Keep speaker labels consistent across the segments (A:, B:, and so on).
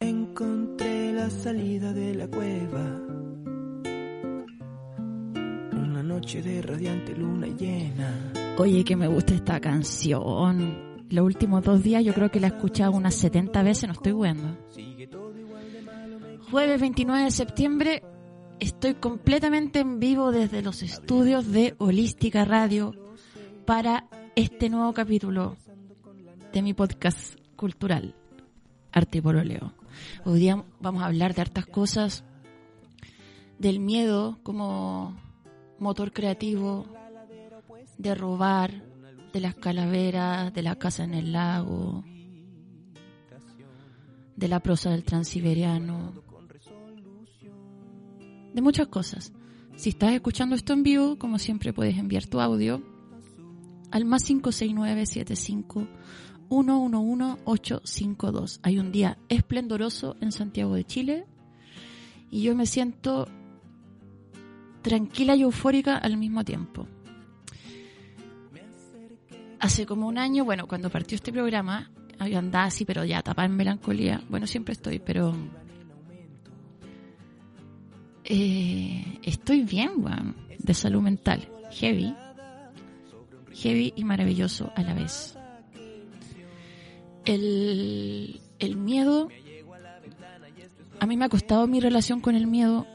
A: Encontré la salida de la cueva. Noche de radiante luna llena.
B: Oye, que me gusta esta canción. Los últimos dos días yo creo que la he escuchado unas 70 veces, no estoy bueno. Jueves 29 de septiembre estoy completamente en vivo desde los estudios de Holística Radio para este nuevo capítulo de mi podcast cultural, Arte y Pololeo. Hoy día vamos a hablar de hartas cosas, del miedo como motor creativo, de robar, de las calaveras, de la casa en el lago, de la prosa del transiberiano, de muchas cosas. Si estás escuchando esto en vivo, como siempre puedes enviar tu audio al más 56975 111-852. Hay un día esplendoroso en Santiago de Chile y yo me siento tranquila y eufórica al mismo tiempo. Hace como un año, bueno, cuando partió este programa, había andado así, pero ya tapada en melancolía. Bueno, siempre estoy, pero eh, estoy bien, weón, de salud mental. Heavy. Heavy y maravilloso a la vez. El, el miedo, a mí me ha costado mi relación con el miedo.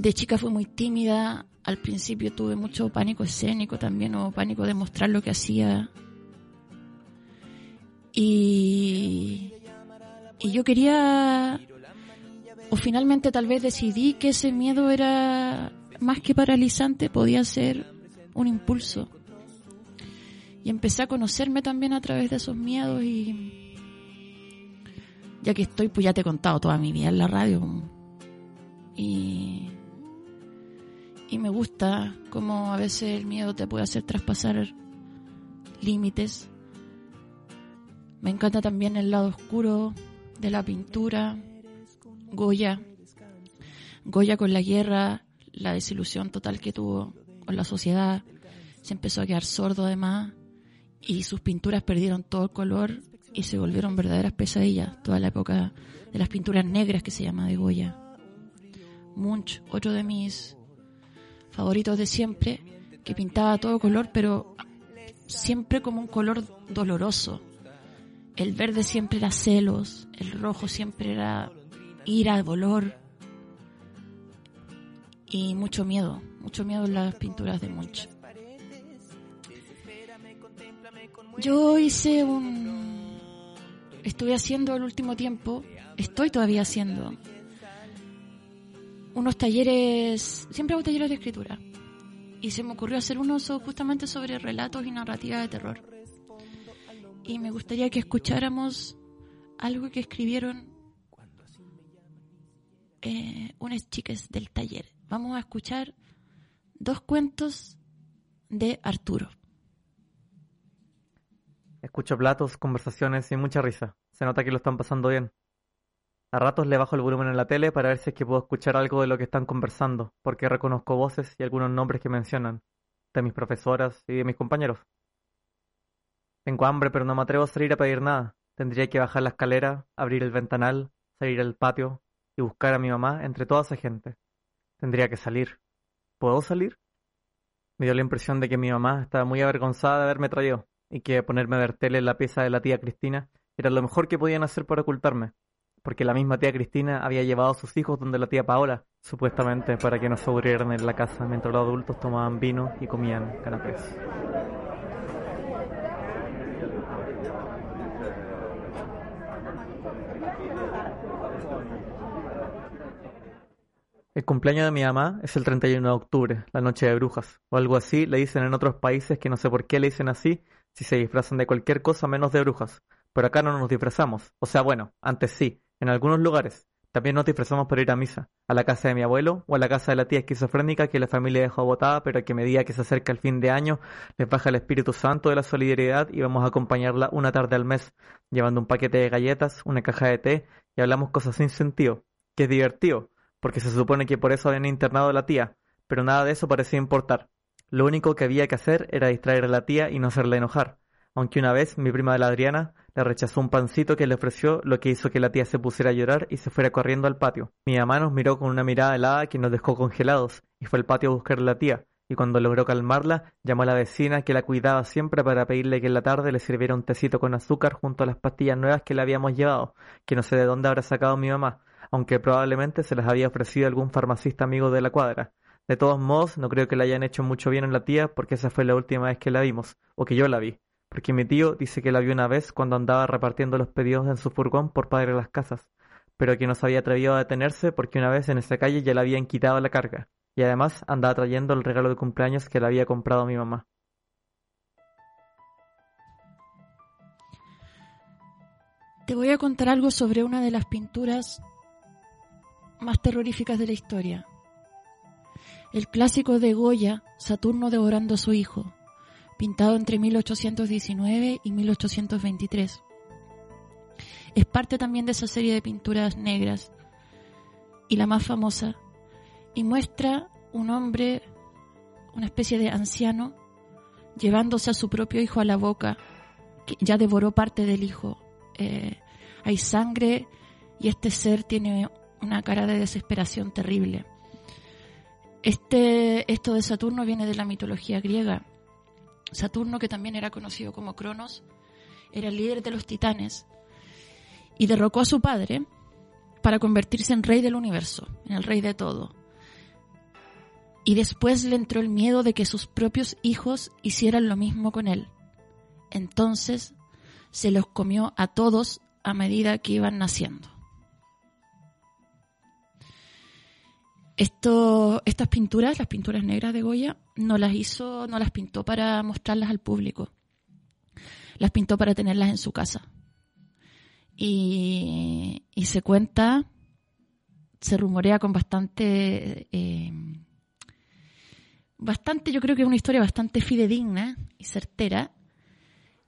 B: De chica fui muy tímida, al principio tuve mucho pánico escénico también, o pánico de mostrar lo que hacía. Y, y yo quería, o finalmente tal vez decidí que ese miedo era más que paralizante, podía ser un impulso. Y empecé a conocerme también a través de esos miedos y ya que estoy pues ya te he contado toda mi vida en la radio. Y y me gusta como a veces el miedo te puede hacer traspasar límites. Me encanta también el lado oscuro de la pintura. Goya. Goya con la guerra la desilusión total que tuvo con la sociedad. Se empezó a quedar sordo además y sus pinturas perdieron todo el color y se volvieron verdaderas pesadillas, toda la época de las pinturas negras que se llama de Goya. Munch, otro de mis favoritos de siempre, que pintaba todo color, pero siempre como un color doloroso. El verde siempre era celos, el rojo siempre era ira, dolor y mucho miedo, mucho miedo en las pinturas de Munch. Yo hice un... Estuve haciendo el último tiempo, estoy todavía haciendo unos talleres, siempre hago talleres de escritura. Y se me ocurrió hacer uno justamente sobre relatos y narrativa de terror. Y me gustaría que escucháramos algo que escribieron eh, unas chicas del taller. Vamos a escuchar dos cuentos de Arturo.
C: Escucho platos, conversaciones y mucha risa. Se nota que lo están pasando bien. A ratos le bajo el volumen en la tele para ver si es que puedo escuchar algo de lo que están conversando, porque reconozco voces y algunos nombres que mencionan, de mis profesoras y de mis compañeros. Tengo hambre, pero no me atrevo a salir a pedir nada. Tendría que bajar la escalera, abrir el ventanal, salir al patio y buscar a mi mamá entre toda esa gente. Tendría que salir. ¿Puedo salir? Me dio la impresión de que mi mamá estaba muy avergonzada de haberme traído y que ponerme a ver tele en la pieza de la tía Cristina era lo mejor que podían hacer para ocultarme, porque la misma tía Cristina había llevado a sus hijos donde la tía Paola supuestamente para que no se aburrieran en la casa mientras los adultos tomaban vino y comían canapés. El cumpleaños de mi mamá es el 31 de octubre, la noche de brujas, o algo así le dicen en otros países que no sé por qué le dicen así si se disfrazan de cualquier cosa menos de brujas. Pero acá no nos disfrazamos. O sea, bueno, antes sí, en algunos lugares. También nos disfrazamos para ir a misa, a la casa de mi abuelo o a la casa de la tía esquizofrénica que la familia dejó botada, pero que a medida que se acerca el fin de año les baja el Espíritu Santo de la solidaridad y vamos a acompañarla una tarde al mes, llevando un paquete de galletas, una caja de té y hablamos cosas sin sentido, que es divertido, porque se supone que por eso habían internado a la tía, pero nada de eso parecía importar. Lo único que había que hacer era distraer a la tía y no hacerla enojar, aunque una vez mi prima de la Adriana le rechazó un pancito que le ofreció, lo que hizo que la tía se pusiera a llorar y se fuera corriendo al patio. Mi mamá nos miró con una mirada helada que nos dejó congelados y fue al patio a buscar a la tía, y cuando logró calmarla, llamó a la vecina que la cuidaba siempre para pedirle que en la tarde le sirviera un tecito con azúcar junto a las pastillas nuevas que le habíamos llevado, que no sé de dónde habrá sacado mi mamá, aunque probablemente se las había ofrecido algún farmacista amigo de la cuadra. De todos modos, no creo que le hayan hecho mucho bien a la tía porque esa fue la última vez que la vimos, o que yo la vi porque mi tío dice que la vio una vez cuando andaba repartiendo los pedidos en su furgón por Padre las Casas, pero que no se había atrevido a detenerse porque una vez en esa calle ya le habían quitado la carga, y además andaba trayendo el regalo de cumpleaños que le había comprado mi mamá.
B: Te voy a contar algo sobre una de las pinturas más terroríficas de la historia. El clásico de Goya, Saturno devorando a su hijo pintado entre 1819 y 1823. Es parte también de esa serie de pinturas negras y la más famosa, y muestra un hombre, una especie de anciano, llevándose a su propio hijo a la boca, que ya devoró parte del hijo. Eh, hay sangre y este ser tiene una cara de desesperación terrible. Este, esto de Saturno viene de la mitología griega Saturno, que también era conocido como Cronos, era el líder de los titanes y derrocó a su padre para convertirse en rey del universo, en el rey de todo. Y después le entró el miedo de que sus propios hijos hicieran lo mismo con él. Entonces se los comió a todos a medida que iban naciendo. Esto, estas pinturas, las pinturas negras de Goya, no las hizo, no las pintó para mostrarlas al público. Las pintó para tenerlas en su casa. Y, se cuenta, se rumorea con bastante, eh, bastante, yo creo que es una historia bastante fidedigna y certera,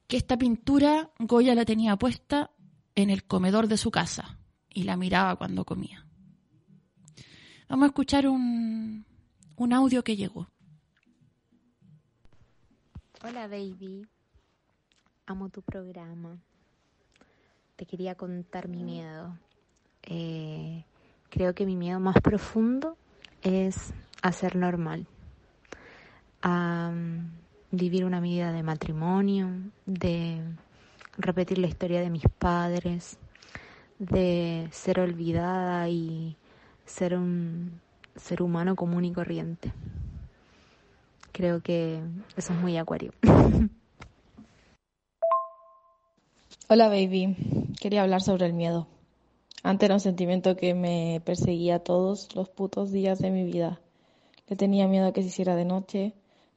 B: que esta pintura Goya la tenía puesta en el comedor de su casa y la miraba cuando comía. Vamos a escuchar un, un audio que llegó.
D: Hola baby, amo tu programa. Te quería contar mi miedo. Eh, creo que mi miedo más profundo es a ser normal, a vivir una vida de matrimonio, de repetir la historia de mis padres, de ser olvidada y ser un ser humano común y corriente. Creo que eso es muy acuario.
E: Hola baby, quería hablar sobre el miedo. Antes era un sentimiento que me perseguía todos los putos días de mi vida. Le tenía miedo a que se hiciera de noche,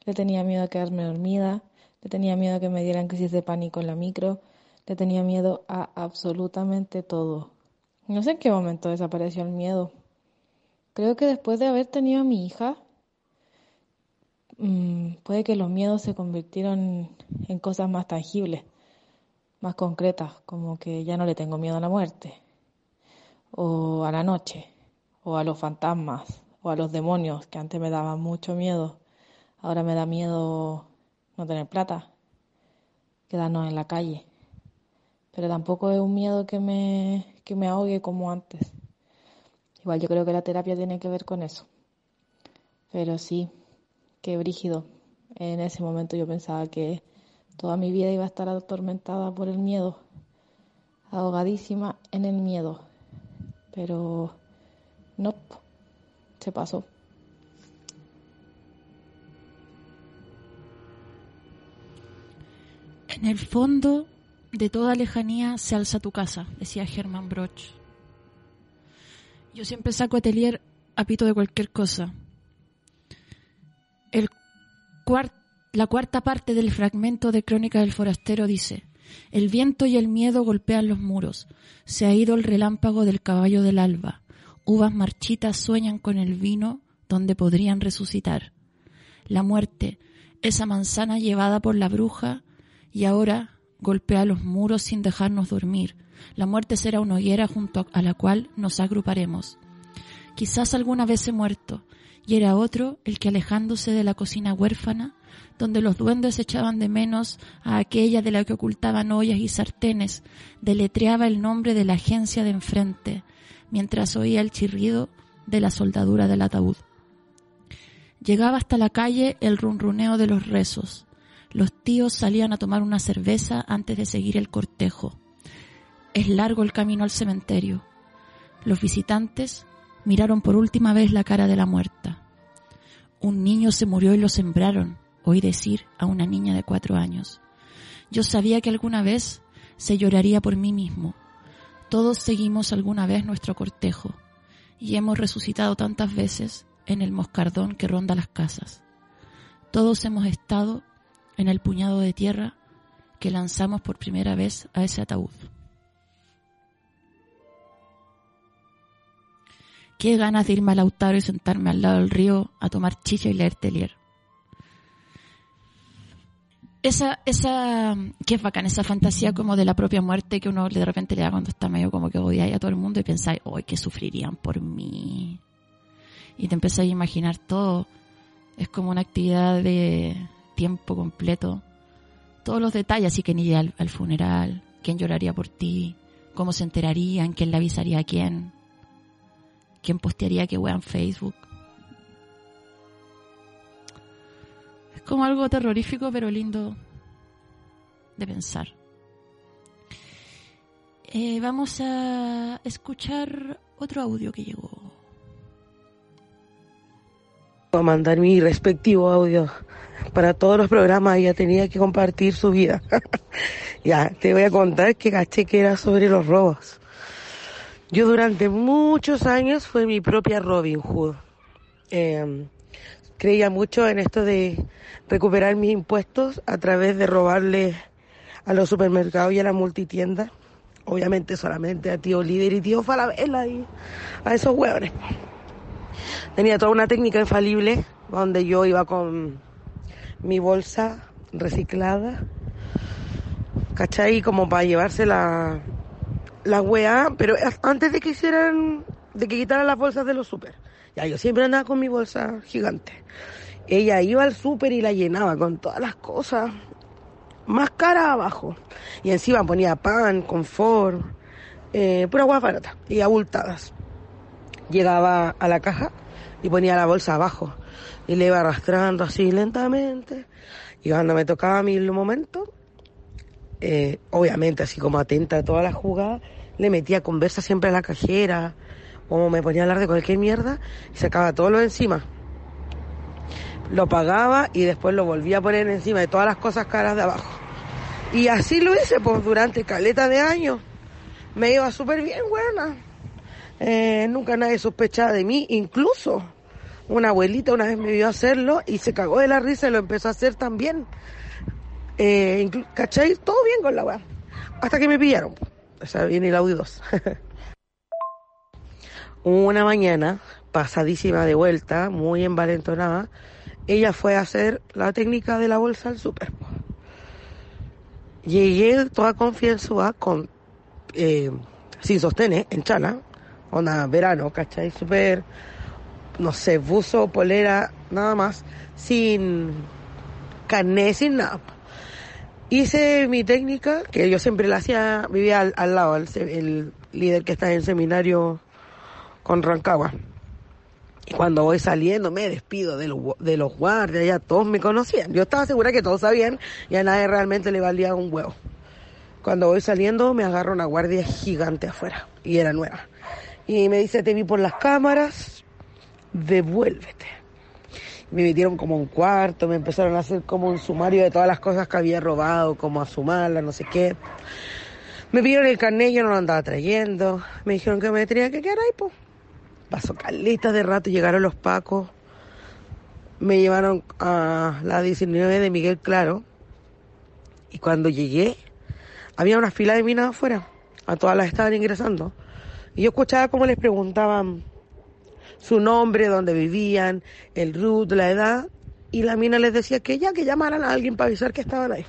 E: le tenía miedo a quedarme dormida, le tenía miedo a que me dieran crisis de pánico en la micro, le tenía miedo a absolutamente todo. No sé en qué momento desapareció el miedo, Creo que después de haber tenido a mi hija, mm, puede que los miedos se convirtieron en cosas más tangibles, más concretas, como que ya no le tengo miedo a la muerte, o a la noche, o a los fantasmas, o a los demonios, que antes me daban mucho miedo. Ahora me da miedo no tener plata, quedarnos en la calle. Pero tampoco es un miedo que me, que me ahogue como antes. Igual yo creo que la terapia tiene que ver con eso. Pero sí, qué brígido. En ese momento yo pensaba que toda mi vida iba a estar atormentada por el miedo, ahogadísima en el miedo. Pero no, se pasó.
B: En el fondo de toda lejanía se alza tu casa, decía Germán Broch. Yo siempre saco atelier a pito de cualquier cosa. El la cuarta parte del fragmento de Crónica del Forastero dice, el viento y el miedo golpean los muros, se ha ido el relámpago del caballo del alba, uvas marchitas sueñan con el vino donde podrían resucitar. La muerte, esa manzana llevada por la bruja, y ahora golpea los muros sin dejarnos dormir. La muerte será una hoguera junto a la cual nos agruparemos. Quizás alguna vez he muerto, y era otro el que alejándose de la cocina huérfana, donde los duendes echaban de menos a aquella de la que ocultaban ollas y sartenes, deletreaba el nombre de la agencia de enfrente, mientras oía el chirrido de la soldadura del ataúd. Llegaba hasta la calle el runruneo de los rezos, los tíos salían a tomar una cerveza antes de seguir el cortejo. Es largo el camino al cementerio. Los visitantes miraron por última vez la cara de la muerta. Un niño se murió y lo sembraron, oí decir a una niña de cuatro años. Yo sabía que alguna vez se lloraría por mí mismo. Todos seguimos alguna vez nuestro cortejo y hemos resucitado tantas veces en el moscardón que ronda las casas. Todos hemos estado en el puñado de tierra que lanzamos por primera vez a ese ataúd. Qué ganas de irme al Lautaro y sentarme al lado del río a tomar chicha y leer Telier. Esa, esa, qué bacán, esa fantasía como de la propia muerte que uno de repente le da cuando está medio como que odia a todo el mundo y pensáis, hoy que sufrirían por mí. Y te empiezas a imaginar todo. Es como una actividad de, tiempo completo, todos los detalles, así que ni al, al funeral, quién lloraría por ti, cómo se enterarían, quién le avisaría a quién, quién postearía qué wea en Facebook. Es como algo terrorífico pero lindo de pensar. Eh, vamos a escuchar otro audio que llegó.
F: A mandar mi respectivo audio para todos los programas ella tenía que compartir su vida. ya, te voy a contar que caché que era sobre los robos. Yo durante muchos años fue mi propia Robin Hood. Em, creía mucho en esto de recuperar mis impuestos a través de robarle a los supermercados y a las multitiendas. Obviamente solamente a tío líder y tío Falabella y a esos hueones. Tenía toda una técnica infalible donde yo iba con mi bolsa reciclada, ¿cachai? Como para llevarse la, la weá, pero antes de que hicieran, de que quitaran las bolsas de los súper. Ya, yo siempre andaba con mi bolsa gigante. Ella iba al súper y la llenaba con todas las cosas más caras abajo. Y encima ponía pan, confort, eh, pura agua barata y abultadas. Llegaba a la caja y ponía la bolsa abajo y le iba arrastrando así lentamente. Y cuando me tocaba a mí el momento, eh, obviamente así como atenta a todas las jugadas, le metía conversa siempre a la cajera, o me ponía a hablar de cualquier mierda y sacaba todo lo encima. Lo pagaba y después lo volvía a poner encima de todas las cosas caras de abajo. Y así lo hice pues durante caleta de años. Me iba súper bien, buena. Eh, nunca nadie sospechaba de mí, incluso una abuelita una vez me vio hacerlo y se cagó de la risa y lo empezó a hacer también. Eh, ¿Cachai? Todo bien con la weá. Hasta que me pillaron. O sea, viene el audio 2. una mañana, pasadísima de vuelta, muy envalentonada, ella fue a hacer la técnica de la bolsa al súper. Llegué toda confianza con, eh, sin sostener, en chana, onda verano, ¿cachai? Súper no sé, buzo, polera, nada más, sin carné, sin nada. Hice mi técnica, que yo siempre la hacía, vivía al, lado, el, líder que está en el seminario con Rancagua. Y cuando voy saliendo me despido de los, de los guardias, ya todos me conocían. Yo estaba segura que todos sabían y a nadie realmente le valía un huevo. Cuando voy saliendo me agarra una guardia gigante afuera y era nueva. Y me dice, te vi por las cámaras, devuélvete. Me metieron como un cuarto, me empezaron a hacer como un sumario de todas las cosas que había robado, como a sumarla, no sé qué. Me pidieron el carnet, yo no lo andaba trayendo. Me dijeron que me tenía que quedar ahí, pues. Pasó calitas de rato, llegaron los pacos. Me llevaron a la 19 de Miguel Claro. Y cuando llegué, había una fila de minas afuera. A todas las estaban ingresando. Y yo escuchaba cómo les preguntaban su nombre, dónde vivían, el root, la edad. Y la mina les decía que ya, que llamaran a alguien para avisar que estaban ahí.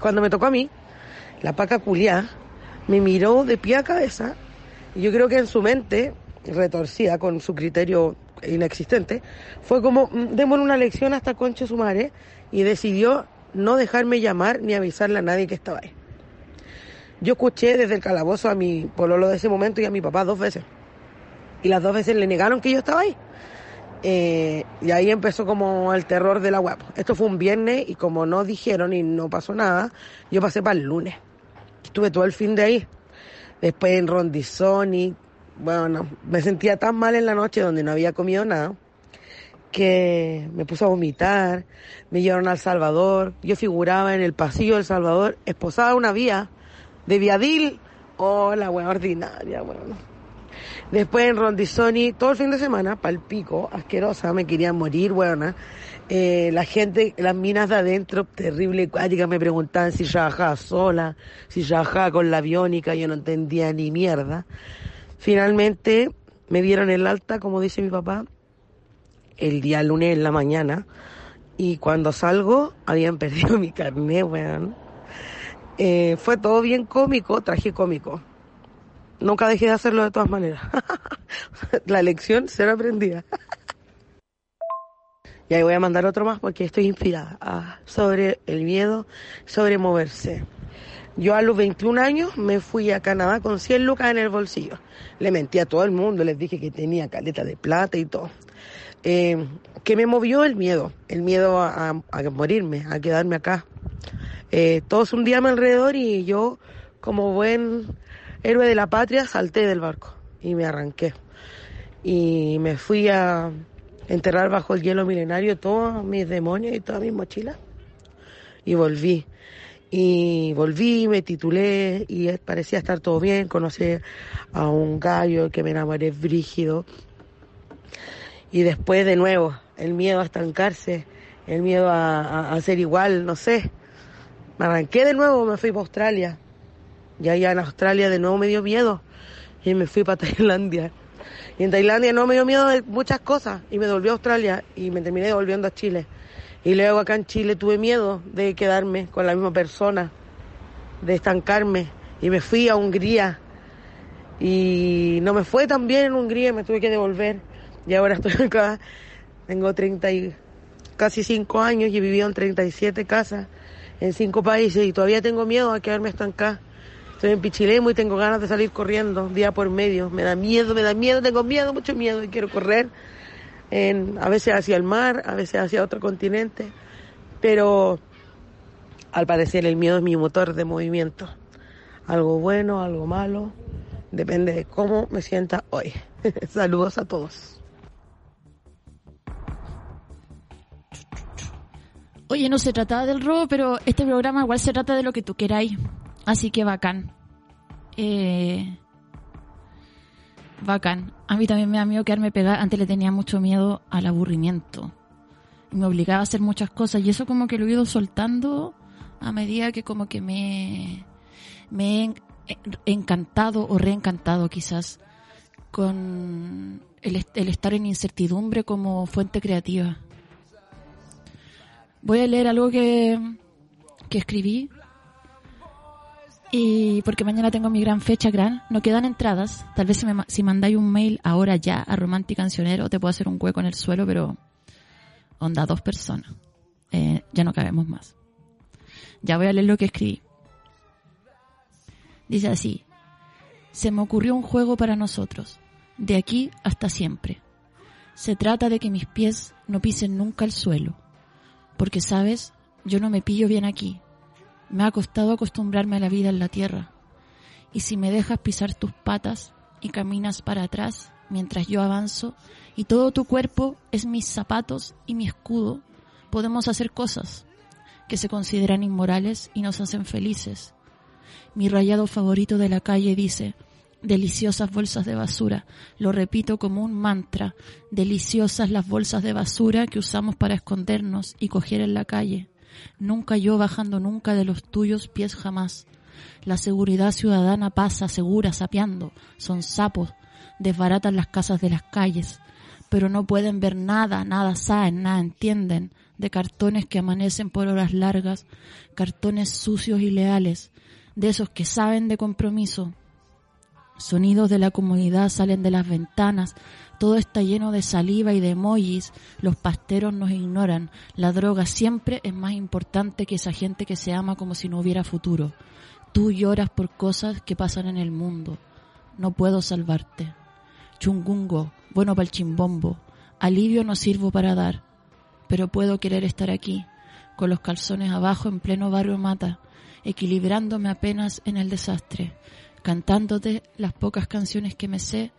F: Cuando me tocó a mí, la paca culiá me miró de pie a cabeza. Y yo creo que en su mente, retorcida con su criterio inexistente, fue como, "Mm, démosle una lección hasta conche su madre. Y decidió no dejarme llamar ni avisarle a nadie que estaba ahí. Yo escuché desde el calabozo a mi pololo de ese momento y a mi papá dos veces. Y las dos veces le negaron que yo estaba ahí. Eh, y ahí empezó como el terror de la web. Esto fue un viernes y como no dijeron y no pasó nada, yo pasé para el lunes. Estuve todo el fin de ahí. Después en Rondizoni. Bueno, me sentía tan mal en la noche donde no había comido nada que me puse a vomitar, me llevaron al Salvador, yo figuraba en el pasillo del Salvador, esposada una vía de Viadil, oh la wea ordinaria, bueno. Después en Rondizoni, todo el fin de semana, pal pico, asquerosa, me querían morir, weona. Eh, la gente, las minas de adentro, terrible, acuática, me preguntaban si trabajaba sola, si trabajaba con la aviónica, yo no entendía ni mierda. Finalmente me dieron el alta, como dice mi papá, el día lunes en la mañana. Y cuando salgo, habían perdido mi carnet, weón. Eh, fue todo bien cómico, tragicómico. Nunca dejé de hacerlo de todas maneras. la lección será aprendida. y ahí voy a mandar otro más porque estoy inspirada ah, sobre el miedo, sobre moverse. Yo a los 21 años me fui a Canadá con 100 lucas en el bolsillo. Le mentí a todo el mundo, les dije que tenía caleta de plata y todo. Eh, ¿Qué me movió? El miedo. El miedo a, a- a morirme, a quedarme acá. Eh, todos un día a mi alrededor y yo, como buen héroe de la patria, salté del barco y me arranqué. Y me fui a enterrar bajo el hielo milenario todos mis demonios y todas mis mochilas. Y volví. Y volví, me titulé y parecía estar todo bien. Conocí a un gallo que me enamoré brígido. Y después de nuevo, el miedo a estancarse, el miedo a, a- ser igual, no sé. Me arranqué de nuevo, me fui para Australia. Y allá en Australia de nuevo me dio miedo. Y me fui para Tailandia. Y en Tailandia no me dio miedo de muchas cosas. Y me devolví a Australia y me terminé devolviendo a Chile. Y luego acá en Chile tuve miedo de quedarme con la misma persona, de estancarme. Y me fui a Hungría. Y no me fue tan bien en Hungría, me tuve que devolver. Y ahora estoy acá. Tengo 30 y casi 5 años y he vivido en 37 casas en 5 países y todavía tengo miedo a quedarme estancada. Estoy en Pichilemu y tengo ganas de salir corriendo día por medio. Me da miedo, me da miedo, tengo miedo, mucho miedo y quiero correr. A veces hacia el mar, a veces hacia otro continente. Pero al parecer el miedo es mi motor de movimiento. Algo bueno, algo malo. Depende de cómo me sienta hoy. Saludos a todos.
B: Oye, no se trataba del robo, pero este programa igual se trata de lo que tú queráis. Así que bacán. Eh, bacán. A mí también me da miedo quedarme pegada. Antes le tenía mucho miedo al aburrimiento. Me obligaba a hacer muchas cosas. Y eso como que lo he ido soltando a medida que como que me, me he en- encantado o reencantado quizás con el, el estar en incertidumbre como fuente creativa. Voy a leer algo que, que escribí. Y porque mañana tengo mi gran fecha, gran. No quedan entradas. Tal vez si, mandáis un mail ahora ya a Romantic Cancionero, te puedo hacer un hueco en el suelo, pero onda dos personas. Eh, ya no cabemos más. Ya voy a leer lo que escribí. Dice así. Se me ocurrió un juego para nosotros. De aquí hasta siempre. Se trata de que mis pies no pisen nunca el suelo porque sabes, yo no me pillo bien aquí. Me ha costado acostumbrarme a la vida en la tierra. Y si me dejas pisar tus patas y caminas para atrás, mientras yo avanzo y todo tu cuerpo es mis zapatos y mi escudo, podemos hacer cosas que se consideran inmorales y nos hacen felices. Mi rayado favorito de la calle dice, deliciosas bolsas de basura. Lo repito como un mantra, deliciosas las bolsas de basura que usamos para escondernos y coger en la calle. Nunca yo bajando nunca de los tuyos pies jamás. La seguridad ciudadana pasa segura sapeando. Son sapos, desbaratan las casas de las calles, pero no pueden ver nada, nada saben, nada entienden de cartones que amanecen por horas largas, cartones sucios y leales, de esos que saben de compromiso. Sonidos de la comunidad salen de las ventanas, todo está lleno de saliva y de emojis, los pasteros nos ignoran, la droga siempre es más importante que esa gente que se ama como si no hubiera futuro. Tú lloras por cosas que pasan en el mundo. No puedo salvarte. Chungungo, bueno para el chimbombo. Alivio no sirvo para dar, pero puedo querer estar aquí, con los calzones abajo en pleno barrio mata, equilibrándome apenas en el desastre, cantándote las pocas canciones que me sé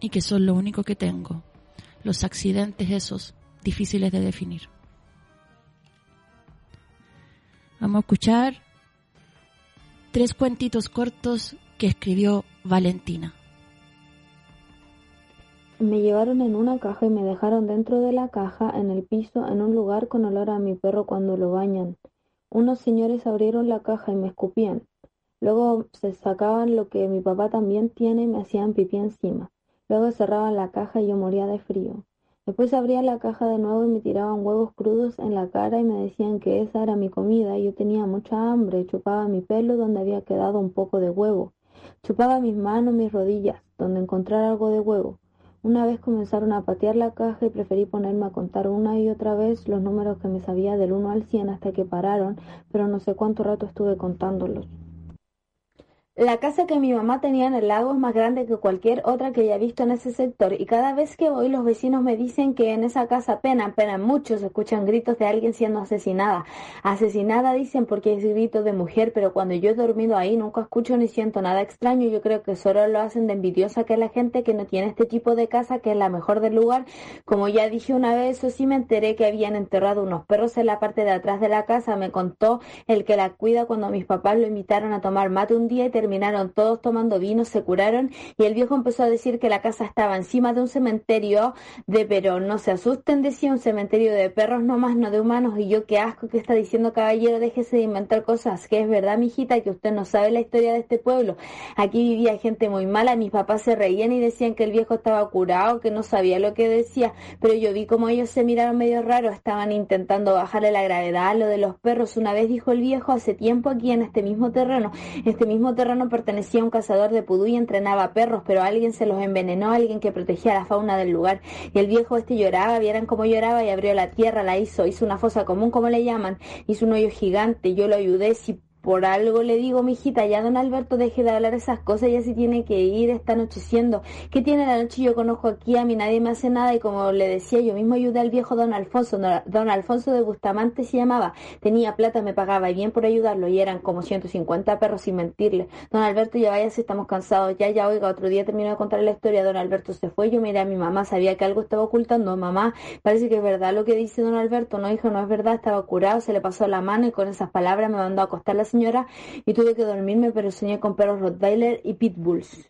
B: y que son lo único que tengo. Los accidentes esos, difíciles de definir. Vamos a escuchar tres cuentitos cortos que escribió Valentina.
G: Me llevaron en una caja y me dejaron dentro de la caja, en el piso, en un lugar con olor a mi perro cuando lo bañan. Unos señores abrieron la caja y me escupían. Luego se sacaban lo que mi papá también tiene y me hacían pipí encima. Luego cerraban la caja y yo moría de frío. Después abrían la caja de nuevo y me tiraban huevos crudos en la cara y me decían que esa era mi comida y yo tenía mucha hambre. Chupaba mi pelo donde había quedado un poco de huevo. Chupaba mis manos, mis rodillas, donde encontrar algo de huevo. Una vez comenzaron a patear la caja y preferí ponerme a contar una y otra vez los números que me sabía del 1 al 100 hasta que pararon, pero no sé cuánto rato estuve contándolos. La casa que mi mamá tenía en el lago es más grande que cualquier otra que haya visto en ese sector y cada vez que voy los vecinos me dicen que en esa casa penan, penan mucho, se escuchan gritos de alguien siendo asesinada. Asesinada dicen porque es grito de mujer, pero cuando yo he dormido ahí nunca escucho ni siento nada extraño. Yo creo que solo lo hacen de envidiosa que la gente que no tiene este tipo de casa, que es la mejor del lugar. Como ya dije una vez, eso sí me enteré que habían enterrado unos perros en la parte de atrás de la casa. Me contó el que la cuida cuando mis papás lo invitaron a tomar mate un día y terminaron todos tomando vino, se curaron y el viejo empezó a decir que la casa estaba encima de un cementerio de pero no se asusten, decía un cementerio de perros nomás, no de humanos y yo qué asco que está diciendo caballero, déjese de inventar cosas, que es verdad, mijita, que usted no sabe la historia de este pueblo. Aquí vivía gente muy mala, mis papás se reían y decían que el viejo estaba curado, que no sabía lo que decía, pero yo vi como ellos se miraron medio raro, estaban intentando bajarle la gravedad a lo de los perros. Una vez dijo el viejo hace tiempo aquí en este mismo terreno, este mismo terreno pertenece pertenecía un cazador de pudú y entrenaba perros, pero alguien se los envenenó, alguien que protegía la fauna del lugar. Y el viejo este lloraba, vieran cómo lloraba y abrió la tierra, la hizo, hizo una fosa común, como le llaman, hizo un hoyo gigante, yo lo ayudé, si por algo le digo, mijita, ya don Alberto deje de hablar esas cosas, ya si tiene que ir, está anocheciendo. ¿Qué tiene la noche? Yo conozco aquí, a mí nadie me hace nada y como le decía, yo mismo ayudé al viejo don Alfonso, don Alfonso de Bustamante se llamaba, tenía plata, me pagaba y bien por ayudarlo y eran como 150 perros sin mentirle. Don Alberto, ya vaya si estamos cansados, ya, ya, oiga, otro día terminó de contar la historia, don Alberto se fue, yo miré a mi mamá, sabía que algo estaba ocultando, mamá, parece que es verdad lo que dice don Alberto, no hijo, no es verdad, estaba curado, se le pasó la mano y con esas palabras me mandó a acostar la señora y tuve que dormirme, pero soñé con perros Rottweiler y Pitbulls.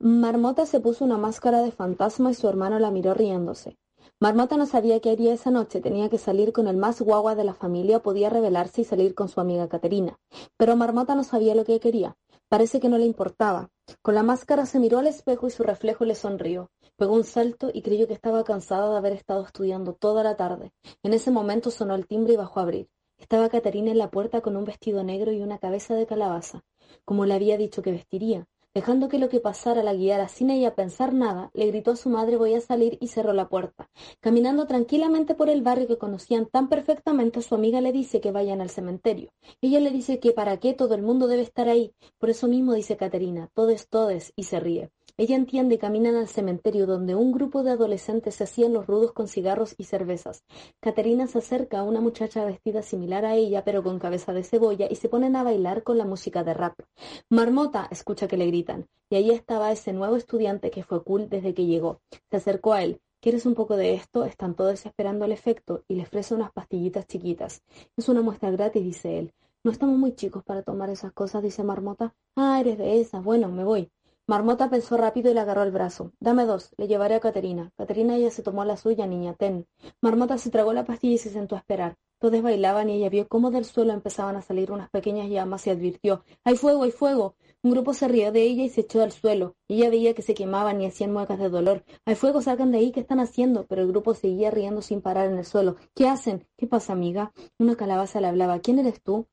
G: Marmota se puso una máscara de fantasma y su hermano la miró riéndose. Marmota no sabía qué haría esa noche, tenía que salir con el más guagua de la familia, podía rebelarse y salir con su amiga Caterina. Pero Marmota no sabía lo que quería. Parece que no le importaba. Con la máscara se miró al espejo y su reflejo le sonrió. Pegó un salto y creyó que estaba cansada de haber estado estudiando toda la tarde. En ese momento sonó el timbre y bajó a abrir. Estaba Caterina en la puerta con un vestido negro y una cabeza de calabaza, como le había dicho que vestiría. Dejando que lo que pasara la guiara sin ella pensar nada, le gritó a su madre voy a salir y cerró la puerta. Caminando tranquilamente por el barrio que conocían tan perfectamente, su amiga le dice que vayan al cementerio. Ella le dice que para qué todo el mundo debe estar ahí. Por eso mismo dice Caterina, todes, todes, y se ríe. Ella entiende y caminan al cementerio donde un grupo de adolescentes se hacían los rudos con cigarros y cervezas. Caterina se acerca a una muchacha vestida similar a ella pero con cabeza de cebolla y se ponen a bailar con la música de rap. Marmota, escucha que le gritan. Y ahí estaba ese nuevo estudiante que fue cool desde que llegó. Se acercó a él. ¿Quieres un poco de esto? Están todos esperando el efecto y le ofrece unas pastillitas chiquitas. Es una muestra gratis, dice él. No estamos muy chicos para tomar esas cosas, dice Marmota. Ah, eres de esas. Bueno, me voy. Marmota pensó rápido y le agarró el brazo. Dame dos, le llevaré a Caterina. Caterina ella se tomó la suya, niña, ten. Marmota se tragó la pastilla y se sentó a esperar. Todos bailaban y ella vio cómo del suelo empezaban a salir unas pequeñas llamas y advirtió ¡Hay fuego, hay fuego! Un grupo se rió de ella y se echó al suelo. Ella veía que se quemaban y hacían muecas de dolor. ¡Hay fuego, salgan de ahí! ¿Qué están haciendo? Pero el grupo seguía riendo sin parar en el suelo. ¿Qué hacen? ¿Qué pasa, amiga? Una calabaza le hablaba. ¿Quién eres tú?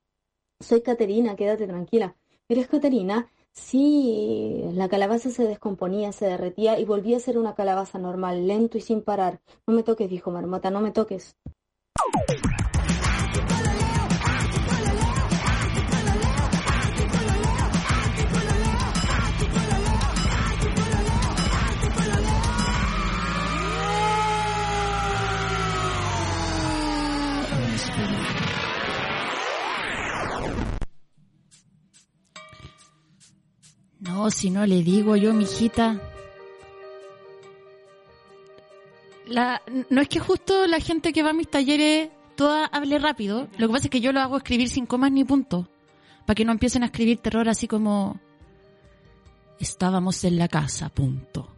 G: Soy Caterina, quédate tranquila. ¿Eres Caterina? Sí, la calabaza se descomponía, se derretía y volvía a ser una calabaza normal, lento y sin parar. No me toques, dijo Marmota, no me toques.
B: Si no le digo yo, mijita. La, no es que justo la gente que va a mis talleres toda hable rápido. Lo que pasa es que yo lo hago escribir sin comas ni puntos. Para que no empiecen a escribir terror así como... Estábamos en la casa, punto.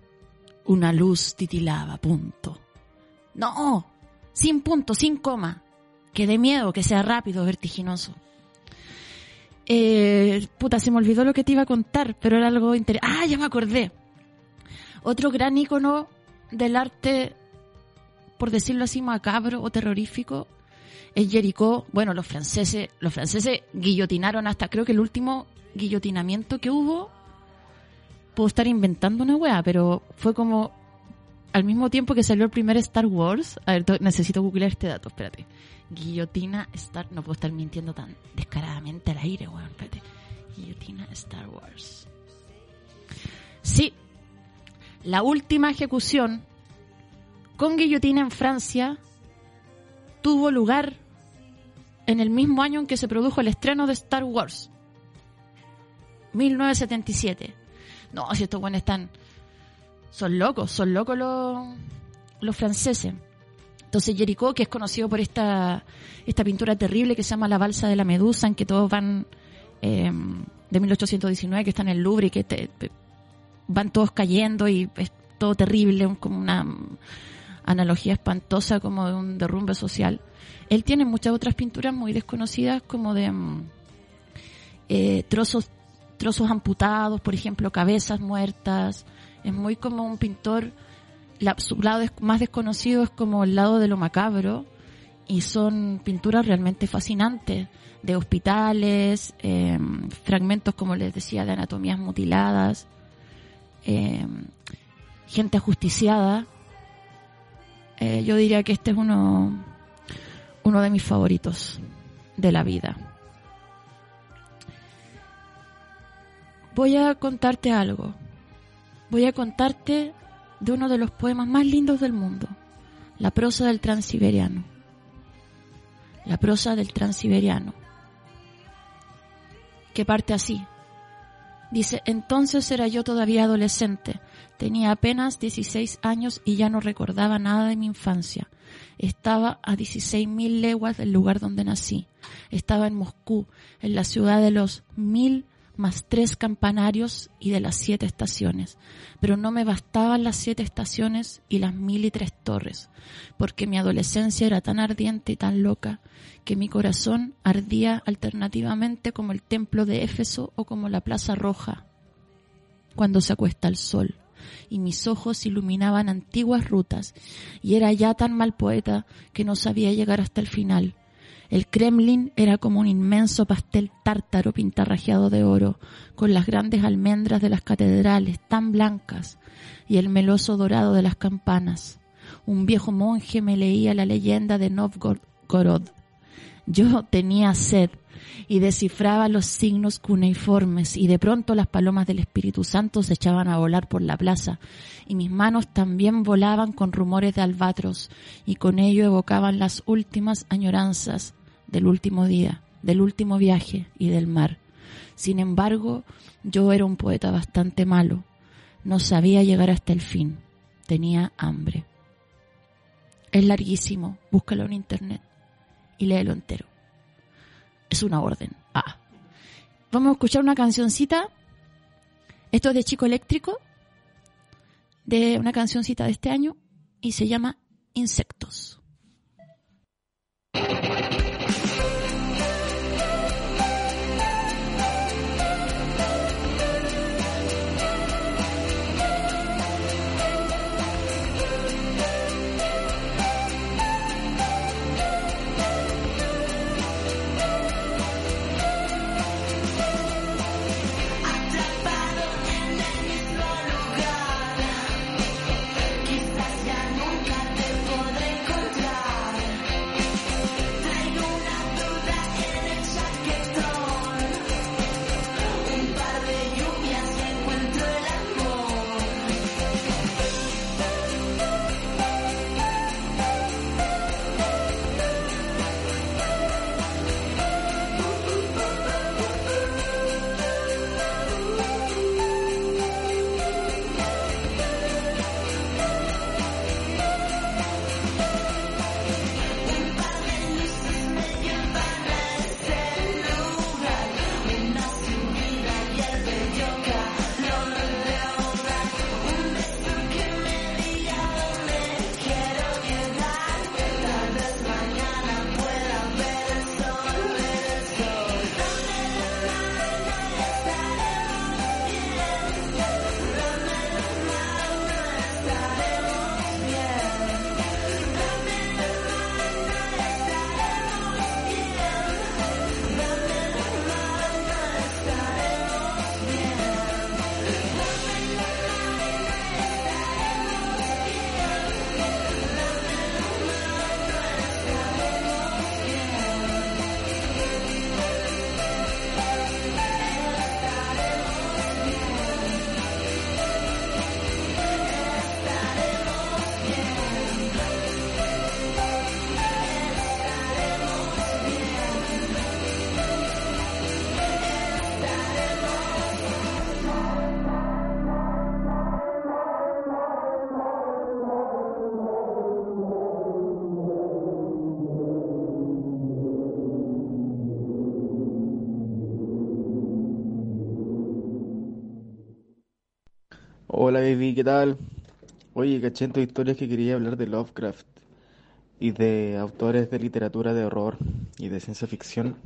B: Una luz titilaba, punto. No, sin punto, sin coma. Que de miedo, que sea rápido, vertiginoso. Eh, puta, se me olvidó lo que te iba a contar, pero era algo interesante. Ah, ya me acordé. Otro gran icono del arte, por decirlo así, macabro o terrorífico, es Jericó. Bueno, los franceses, los franceses guillotinaron hasta, creo que el último guillotinamiento que hubo, puedo estar inventando una wea, pero fue como al mismo tiempo que salió el primer Star Wars. A ver, necesito googlear este dato, espérate. Guillotina Star. No puedo estar mintiendo tan descaradamente al aire, weón. Espérate. Guillotina Star Wars. Sí. La última ejecución con guillotina en Francia tuvo lugar en el mismo año en que se produjo el estreno de Star Wars. 1977. No, si estos buenos están. Son locos, son locos los, los franceses. Entonces Jericó, que es conocido por esta, esta pintura terrible que se llama La Balsa de la Medusa, en que todos van eh, de 1819, que está en el Louvre y que te, van todos cayendo y es todo terrible, como una analogía espantosa como de un derrumbe social. Él tiene muchas otras pinturas muy desconocidas como de mm, eh, trozos trozos amputados, por ejemplo, cabezas muertas. Es muy como un pintor su lado más desconocido es como el lado de lo macabro y son pinturas realmente fascinantes de hospitales, em, fragmentos, como les decía, de anatomías mutiladas, em, gente ajusticiada. Eh, yo diría que este es uno, uno de mis favoritos de la vida. Voy a contarte algo. Voy a contarte de uno de los poemas más lindos del mundo, la prosa del transiberiano. La prosa del transiberiano, que parte así. Dice, entonces era yo todavía adolescente, tenía apenas 16 años y ya no recordaba nada de mi infancia. Estaba a 16.000 leguas del lugar donde nací. Estaba en Moscú, en la ciudad de los mil más tres campanarios y de las siete estaciones. Pero no me bastaban las siete estaciones y las mil y tres torres, porque mi adolescencia era tan ardiente y tan loca que mi corazón ardía alternativamente como el templo de Éfeso o como la Plaza Roja cuando se acuesta el sol y mis ojos iluminaban antiguas rutas, y era ya tan mal poeta que no sabía llegar hasta el final, el Kremlin era como un inmenso pastel tártaro pintarrajeado de oro, con las grandes almendras de las catedrales tan blancas y el meloso dorado de las campanas. Un viejo monje me leía la leyenda de Novgorod.
H: Yo tenía sed y descifraba los signos cuneiformes y de pronto las palomas del Espíritu Santo se echaban a volar por la plaza y mis manos también volaban con rumores de albatros y con ello evocaban las últimas añoranzas del último día, del último viaje y del mar. Sin embargo, yo era un poeta bastante malo. No sabía llegar hasta el fin. Tenía hambre. Es larguísimo. Búscalo en internet y léelo entero. Es una orden. Ah. Vamos a escuchar una cancioncita. Esto es de Chico Eléctrico. De una cancioncita de este año. Y se llama Insectos.
I: ¿Qué tal? Oye, caché historias que quería hablar de Lovecraft y de autores de literatura de horror y de ciencia ficción.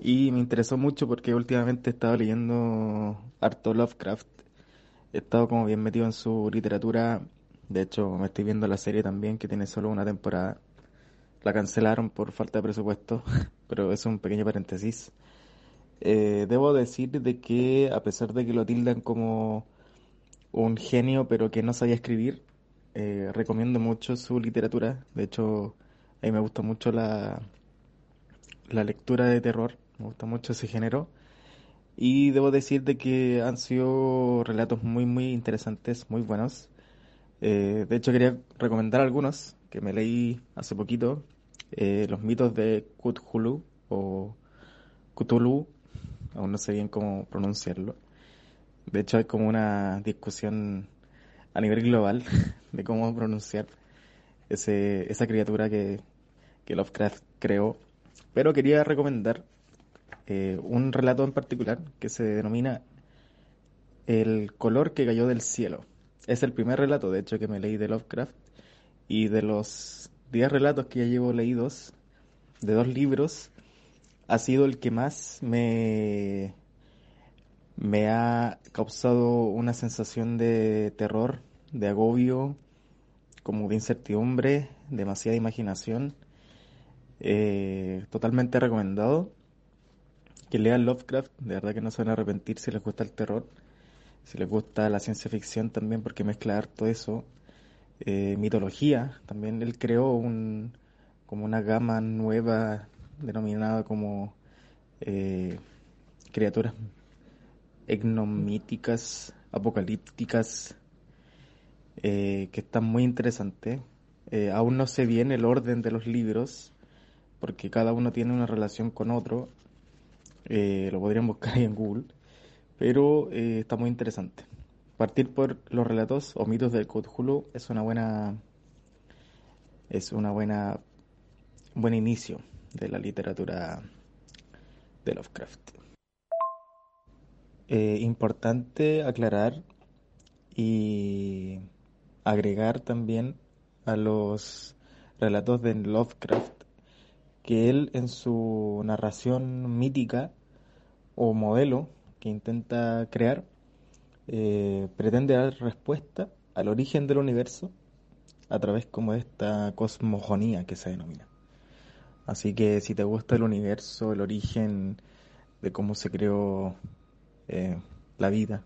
I: Y me interesó mucho porque últimamente he estado leyendo harto Lovecraft. He estado como bien metido en su literatura. De hecho, me estoy viendo la serie también que tiene solo una temporada. La cancelaron por falta de presupuesto, pero es un pequeño paréntesis. Eh, debo decir de que a pesar de que lo tildan como un genio, pero que no sabía escribir. Eh, recomiendo mucho su literatura. De hecho, a mí me gusta mucho la, la lectura de terror. Me gusta mucho ese género. Y debo decir de que han sido relatos muy, muy interesantes, muy buenos. Eh, de hecho, quería recomendar algunos que me leí hace poquito. Eh, los mitos de Cthulhu o Cthulhu, aún no sé bien cómo pronunciarlo. De hecho, hay como una discusión a nivel global de cómo pronunciar ese, esa criatura que, que Lovecraft creó. Pero quería recomendar eh, un relato en particular que se denomina El color que cayó del cielo. Es el primer relato, de hecho, que me leí de Lovecraft. Y de los 10 relatos que ya llevo leídos, de dos libros, ha sido el que más me me ha causado una sensación de terror, de agobio, como de incertidumbre, demasiada imaginación. Eh, totalmente recomendado que lean Lovecraft, de verdad que no se van a arrepentir si les gusta el terror, si les gusta la ciencia ficción también, porque mezcla todo eso. Eh, mitología, también él creó un, como una gama nueva denominada como eh, criaturas egnomíticas, apocalípticas, eh, que están muy interesantes. Eh, aún no sé bien el orden de los libros, porque cada uno tiene una relación con otro. lo podrían buscar ahí en Google, pero está muy interesante. Partir por los relatos o mitos del Cthulhu es una buena es una buena buen inicio de la literatura de Lovecraft. Eh, importante aclarar y agregar también a los relatos de Lovecraft que él en su narración mítica o modelo que intenta crear eh, pretende dar respuesta al origen del universo a través como de esta cosmogonía que se denomina. Así que si te gusta el universo, el origen de cómo se creó eh, la vida,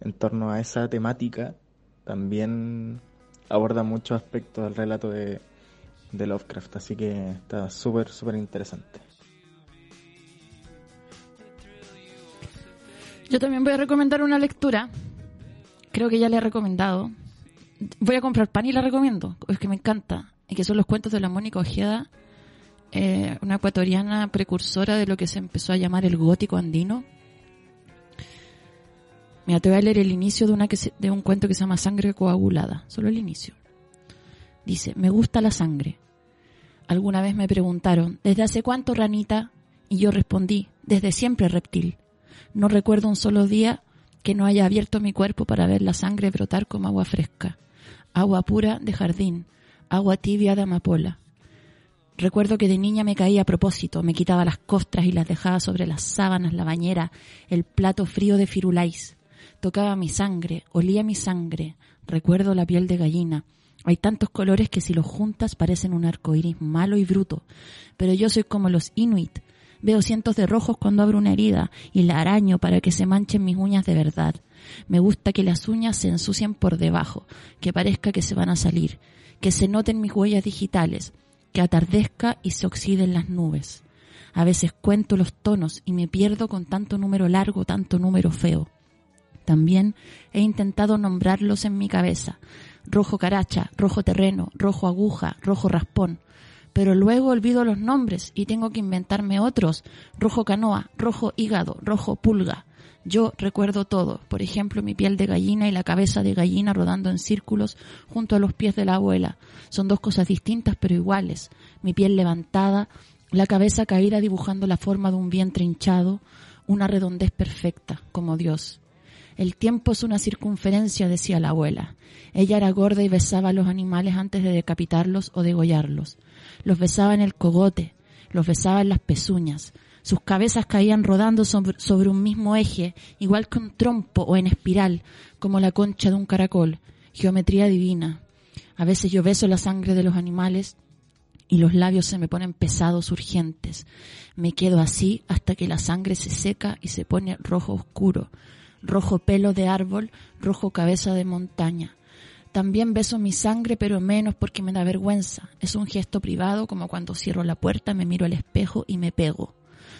I: en torno a esa temática, también aborda muchos aspectos del relato de, de Lovecraft. Así que está súper, súper interesante.
B: Yo también voy a recomendar una lectura. Creo que ya le he recomendado. Voy a comprar pan y la recomiendo. Es que me encanta. Y que son los cuentos de la Mónica Ojeda, eh, una ecuatoriana precursora de lo que se empezó a llamar el gótico andino. Mira, te voy a leer el inicio de, una que de un cuento que se llama Sangre coagulada. Solo el inicio. Dice, me gusta la sangre. Alguna vez me preguntaron, ¿desde hace cuánto, ranita? Y yo respondí, desde siempre, reptil. No recuerdo un solo día que no haya abierto mi cuerpo para ver la sangre brotar como agua fresca, agua pura de jardín, agua tibia de amapola. Recuerdo que de niña me caía a propósito, me quitaba las costras y las dejaba sobre las sábanas, la bañera, el plato frío de firulais. Tocaba mi sangre, olía mi sangre, recuerdo la piel de gallina. Hay tantos colores que si los juntas parecen un arco iris malo y bruto, pero yo soy como los inuit, Veo cientos de rojos cuando abro una herida y la araño para que se manchen mis uñas de verdad. Me gusta que las uñas se ensucien por debajo, que parezca que se van a salir, que se noten mis huellas digitales, que atardezca y se oxiden las nubes. A veces cuento los tonos y me pierdo con tanto número largo, tanto número feo. También he intentado nombrarlos en mi cabeza. Rojo caracha, rojo terreno, rojo aguja, rojo raspón pero luego olvido los nombres y tengo que inventarme otros. Rojo canoa, rojo hígado, rojo pulga. Yo recuerdo todo, por ejemplo, mi piel de gallina y la cabeza de gallina rodando en círculos junto a los pies de la abuela. Son dos cosas distintas pero iguales. Mi piel levantada, la cabeza caída dibujando la forma de un vientre hinchado, una redondez perfecta, como Dios. El tiempo es una circunferencia, decía la abuela. Ella era gorda y besaba a los animales antes de decapitarlos o degollarlos los besaba en el cogote, los besaba en las pezuñas. Sus cabezas caían rodando sobre, un mismo eje, igual que un trompo o en espiral, como la concha de un caracol. Geometría divina. A veces yo beso la sangre de los animales y los labios se me ponen pesados, urgentes. Me quedo así hasta que la sangre se seca y se pone rojo oscuro, rojo pelo de árbol, rojo cabeza de montaña. También beso mi sangre, pero menos porque me da vergüenza. Es un gesto privado, como cuando cierro la puerta, me miro al espejo y me pego.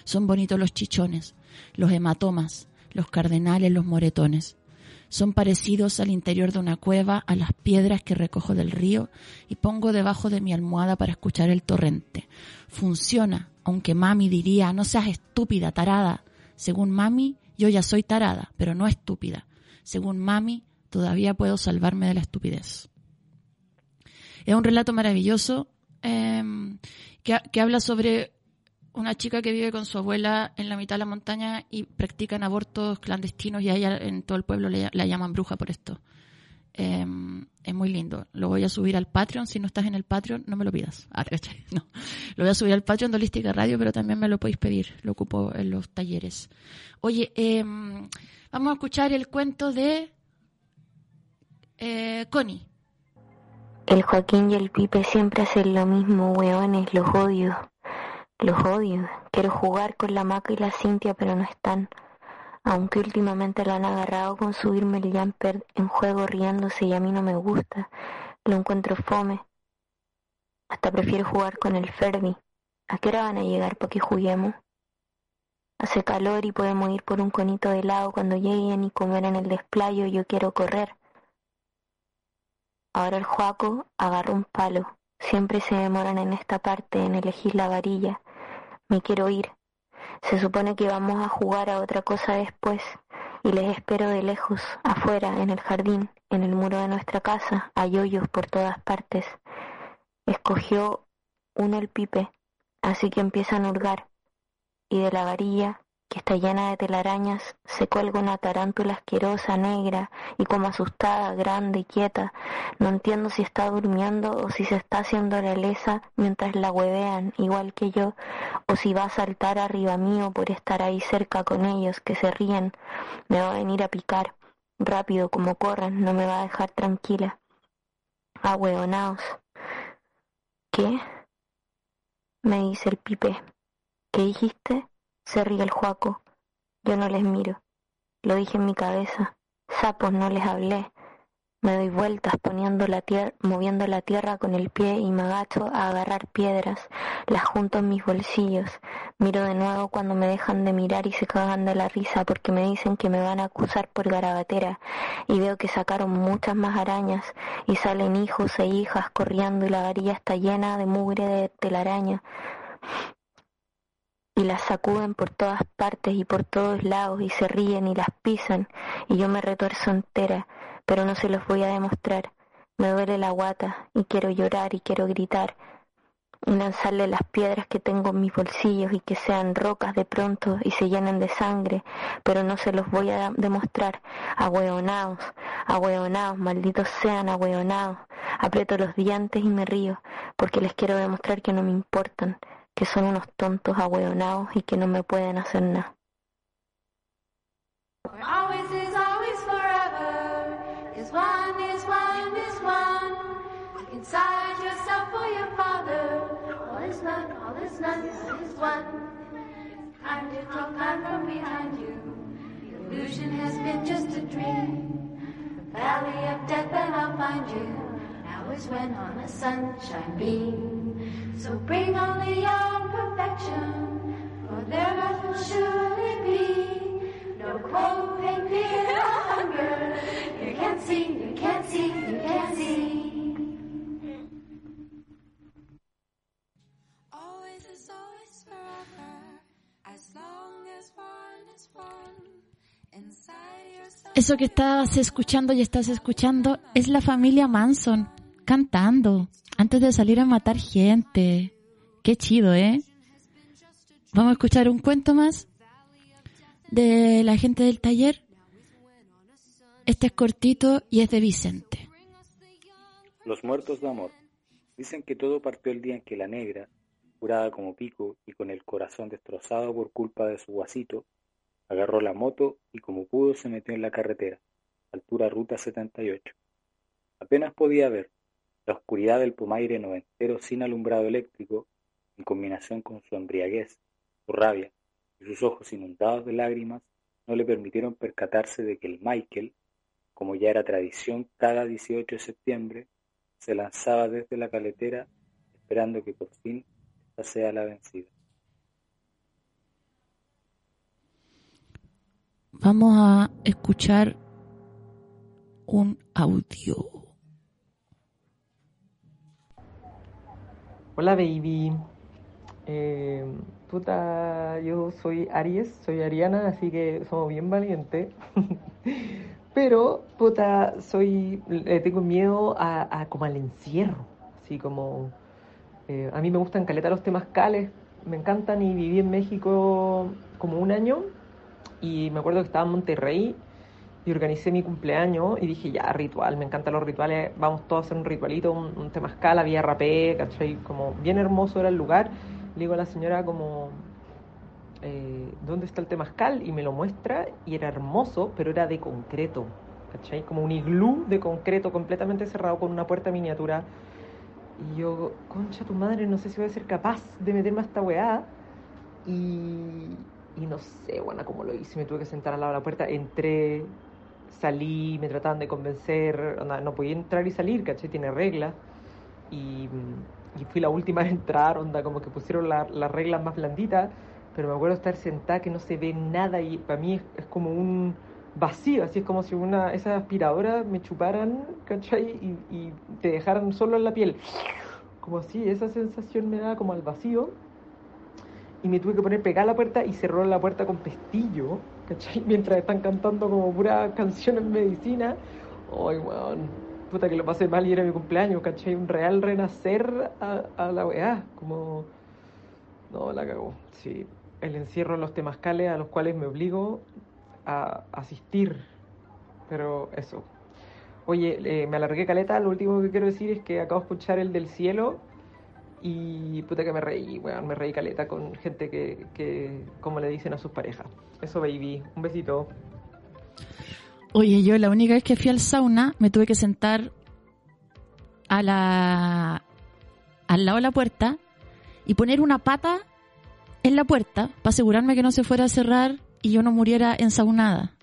B: Son bonitos los chichones, los hematomas, los cardenales, los moretones. Son parecidos al interior de una cueva, a las piedras que recojo del río y pongo debajo de mi almohada para escuchar el torrente. Funciona, aunque mami diría, no seas estúpida, tarada. Según mami, yo ya soy tarada, pero no estúpida. Según mami, todavía puedo salvarme de la estupidez. Es un relato maravilloso em, que, habla sobre una chica que vive con su abuela en la mitad de la montaña y practican abortos clandestinos y a ella en todo el pueblo la llaman bruja por esto. Em, es muy lindo. Lo voy a subir al Patreon. Si no estás en el Patreon, no me lo pidas. Ah, no. Lo voy a subir al Patreon de Holística Radio, pero también me lo podéis pedir. Lo ocupo en los talleres. Oye, em, vamos a escuchar el cuento de eh, Connie.
J: El Joaquín y el Pipe siempre hacen lo mismo, weones, los odio. Los odio. Quiero jugar con la Maca y la Cintia, pero no están. Aunque últimamente la han agarrado con subirme el jumper en juego riéndose y a mí no me gusta. Lo encuentro fome. Hasta prefiero jugar con el Ferdi. ¿A qué hora van a llegar para que juguemos? Hace calor y podemos ir por un conito de helado cuando lleguen y comer en el desplayo. Yo quiero correr. Ahora el Juaco agarra un palo. Siempre se demoran en esta parte en elegir la varilla. Me quiero ir. Se supone que vamos a jugar a otra cosa después y les espero de lejos, afuera, en el jardín, en el muro de nuestra casa, hay hoyos por todas partes. Escogió uno el pipe, así que empiezan a hurgar, y de la varilla que está llena de telarañas, se cuelga una tarántula asquerosa, negra y como asustada, grande y quieta. No entiendo si está durmiendo o si se está haciendo la lesa mientras la huevean, igual que yo, o si va a saltar arriba mío por estar ahí cerca con ellos, que se ríen. Me va a venir a picar. Rápido como corran, no me va a dejar tranquila. Ahueonaos. ¿Qué? Me dice el pipe. ¿Qué dijiste? Se ríe el Juaco. Yo no les miro. Lo dije en mi cabeza. Sapos no les hablé. Me doy vueltas poniendo la moviendo la tierra con el pie y me agacho a agarrar piedras. Las junto en mis bolsillos. Miro de nuevo cuando me dejan de mirar y se cagan de la risa porque me dicen que me van a acusar por garabatera. Y veo que sacaron muchas más arañas y salen hijos e hijas corriendo y la varilla está llena de mugre de telaraña y las sacuden por todas partes y por todos lados y se ríen y las pisan y yo me retuerzo entera, pero no se los voy a demostrar. Me duele la guata y quiero llorar y quiero gritar y lanzarle las piedras que tengo en mis bolsillos y que sean rocas de pronto y se llenen de sangre, pero no se los voy a demostrar. Ahueonaos, ahueonaos, malditos sean ahueonaos. Aprieto los dientes y me río, porque les quiero demostrar que no me importan, que son unos tontos ahueonados y que no me pueden hacer nada.
K: Inside yourself for your father. All is none, all is none, all is one. Time to talk out from behind you. The illusion has been just a dream. The valley of death, and I'll find you. Is when on a sunshine beam. So bring only your perfection, for there must will surely be no cold, pain, fear, or hunger. You can't see, you can't see, you can't see.
L: Always is always forever, as long as one is one. Inside yourself.
B: Eso que estabas escuchando y estás escuchando es la familia Manson cantando antes de salir a matar gente. Qué chido, ¿eh? Vamos a escuchar un cuento más de la gente del taller. Este es cortito y es de Vicente.
M: Los muertos de amor. Dicen que todo partió el día en que la negra, curada como pico y con el corazón destrozado por culpa de su guasito, agarró la moto y como pudo se metió en la carretera, altura ruta 78. Apenas podía ver, la oscuridad del pomaire noventero sin alumbrado eléctrico, en combinación con su embriaguez, su rabia y sus ojos inundados de lágrimas, no le permitieron percatarse de que el Michael, como ya era tradición cada 18 de septiembre, se lanzaba desde la caletera esperando que por fin esta sea la vencida.
B: Vamos a escuchar un audio.
N: Hola baby. Eh, puta, yo soy Aries, soy Ariana, así que somos bien valientes. Pero, puta, soy, le tengo miedo a, a, como al encierro. Así como, eh, a mí me gustan caleta los temas cales, me encantan y viví en México como un año y me acuerdo que estaba en Monterrey y organicé mi cumpleaños y dije, ya, ritual, me encantan los rituales, vamos todos a hacer un ritualito, un, un había rapé, ¿cachai? Como bien hermoso era el lugar. Le digo a la señora como, eh, ¿dónde está el temazcal? Y me lo muestra y era hermoso, pero era de concreto, ¿cachai? Como un iglú de concreto completamente cerrado con una puerta miniatura. Y yo, concha tu madre, no sé si voy a ser capaz de meterme a esta weá. Y, y no sé, bueno, cómo lo hice, me tuve que sentar al lado de la puerta, entré, salí, me trataban de convencer, no, no podía entrar y salir, ¿cachai? Tiene reglas. Y, y fui la última en entrar, onda, como que pusieron la- las reglas más blanditas, pero me acuerdo estar sentada que no se ve nada y para mí es, es como un vacío, así es como si una esas aspiradoras me chuparan, ¿cachai? Y, y te dejaran solo en la piel. Como así, esa sensación me da como al vacío. Y me tuve que poner pegada la puerta y cerró la puerta con pestillo, ¿cachai? Mientras están cantando como pura canción en medicina. Ay, weón, puta que lo pasé mal y era mi cumpleaños, ¿cachai? Un real renacer a, a la weá, como... No, la cagó, sí. El encierro en los temazcales a los cuales me obligo a asistir. Pero eso. Oye, eh, me alargué caleta, lo último que quiero decir es que acabo de escuchar el del cielo y puta que me reí, weón, me reí caleta con gente que, que como le dicen a sus parejas. Eso, baby. Un besito.
B: Oye, yo la única vez que fui al sauna me tuve que sentar a la al lado de la puerta y poner una pata en la puerta para asegurarme que no se fuera a cerrar y yo no muriera ensaunada.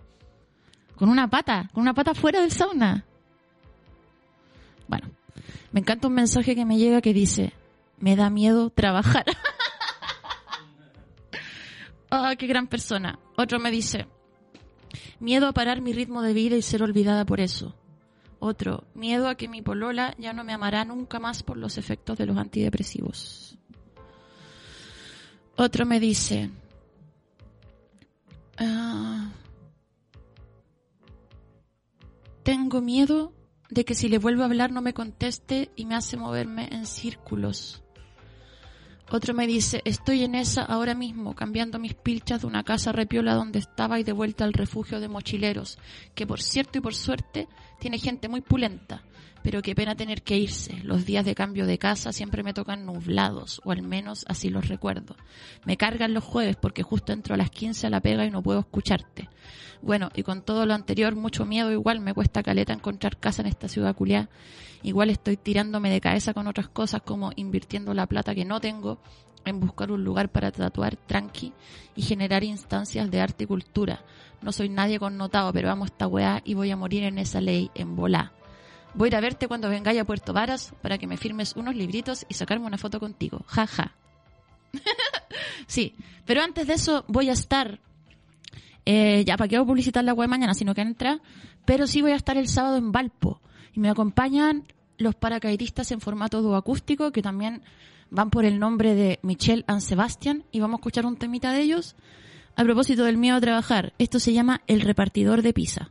B: Con una pata, con una pata fuera del sauna. Bueno, me encanta un mensaje que me llega que dice, me da miedo trabajar. Ah, qué gran persona. Otro me dice, Miedo a parar mi ritmo de vida y ser olvidada por eso. Otro, miedo a que mi polola ya no me amará nunca más por los efectos de los antidepresivos. Otro me dice, ah, tengo miedo de que si le vuelvo a hablar no me conteste y me hace moverme en círculos. Otro me dice, estoy en esa ahora mismo, cambiando mis pilchas de una casa repiola donde estaba y de vuelta al refugio de mochileros, que por cierto y por suerte tiene gente muy pulenta, pero qué pena tener que irse. Los días de cambio de casa siempre me tocan nublados, o al menos así los recuerdo. Me cargan los jueves porque justo entro a las 15 a la pega y no puedo escucharte. Bueno, y con todo lo anterior, mucho miedo igual, me cuesta caleta encontrar casa en esta ciudad culiá. Igual estoy tirándome de cabeza con otras cosas como invirtiendo la plata que no tengo en buscar un lugar para tatuar tranqui y generar instancias de arte y cultura. No soy nadie connotado, pero amo esta weá y voy a morir en esa ley, en volá. Voy a ir a verte cuando vengáis a Puerto Varas para que me firmes unos libritos y sacarme una foto contigo. Ja, ja. sí, pero antes de eso voy a estar eh, ya, ¿para qué voy a publicitar la web mañana? Sino que entra. Pero sí voy a estar el sábado en Valpo. Y me acompañan los paracaidistas en formato dúo acústico, que también van por el nombre de Michelle and Sebastian. Y vamos a escuchar un temita de ellos. A propósito del miedo a trabajar, esto se llama El repartidor de pizza.